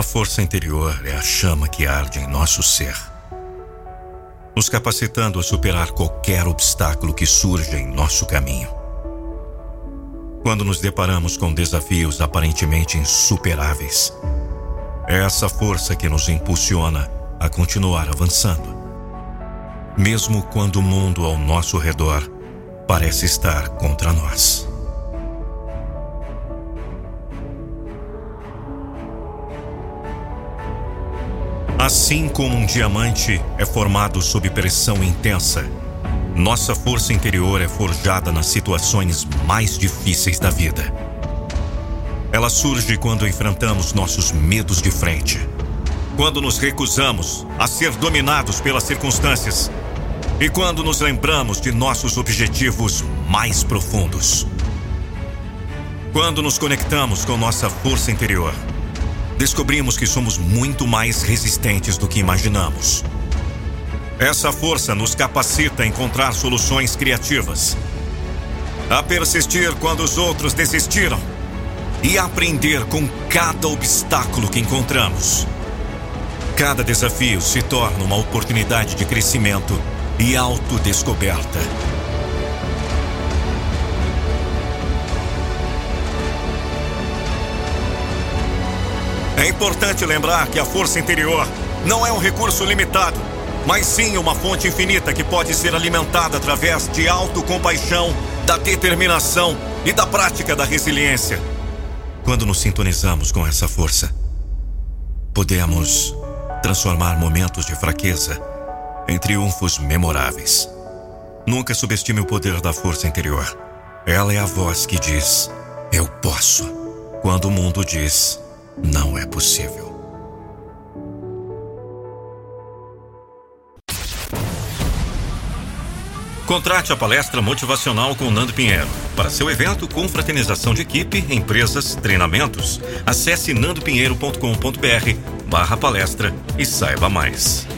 A força interior é a chama que arde em nosso ser, nos capacitando a superar qualquer obstáculo que surja em nosso caminho. Quando nos deparamos com desafios aparentemente insuperáveis, é essa força que nos impulsiona a continuar avançando. Mesmo quando o mundo ao nosso redor parece estar contra nós. Assim como um diamante é formado sob pressão intensa, nossa força interior é forjada nas situações mais difíceis da vida. Ela surge quando enfrentamos nossos medos de frente, quando nos recusamos a ser dominados pelas circunstâncias e quando nos lembramos de nossos objetivos mais profundos. Quando nos conectamos com nossa força interior descobrimos que somos muito mais resistentes do que imaginamos. Essa força nos capacita a encontrar soluções criativas, a persistir quando os outros desistiram e a aprender com cada obstáculo que encontramos. Cada desafio se torna uma oportunidade de crescimento e autodescoberta. É importante lembrar que a força interior não é um recurso limitado, mas sim uma fonte infinita que pode ser alimentada através de autocompaixão, da determinação e da prática da resiliência. Quando nos sintonizamos com essa força, podemos transformar momentos de fraqueza em triunfos memoráveis. Nunca subestime o poder da força interior. Ela é a voz que diz: Eu posso, quando o mundo diz: não é possível. Contrate a palestra motivacional com Nando Pinheiro. Para seu evento, confraternização de equipe, empresas, treinamentos, acesse nandopinheiro.com.br barra palestra e saiba mais.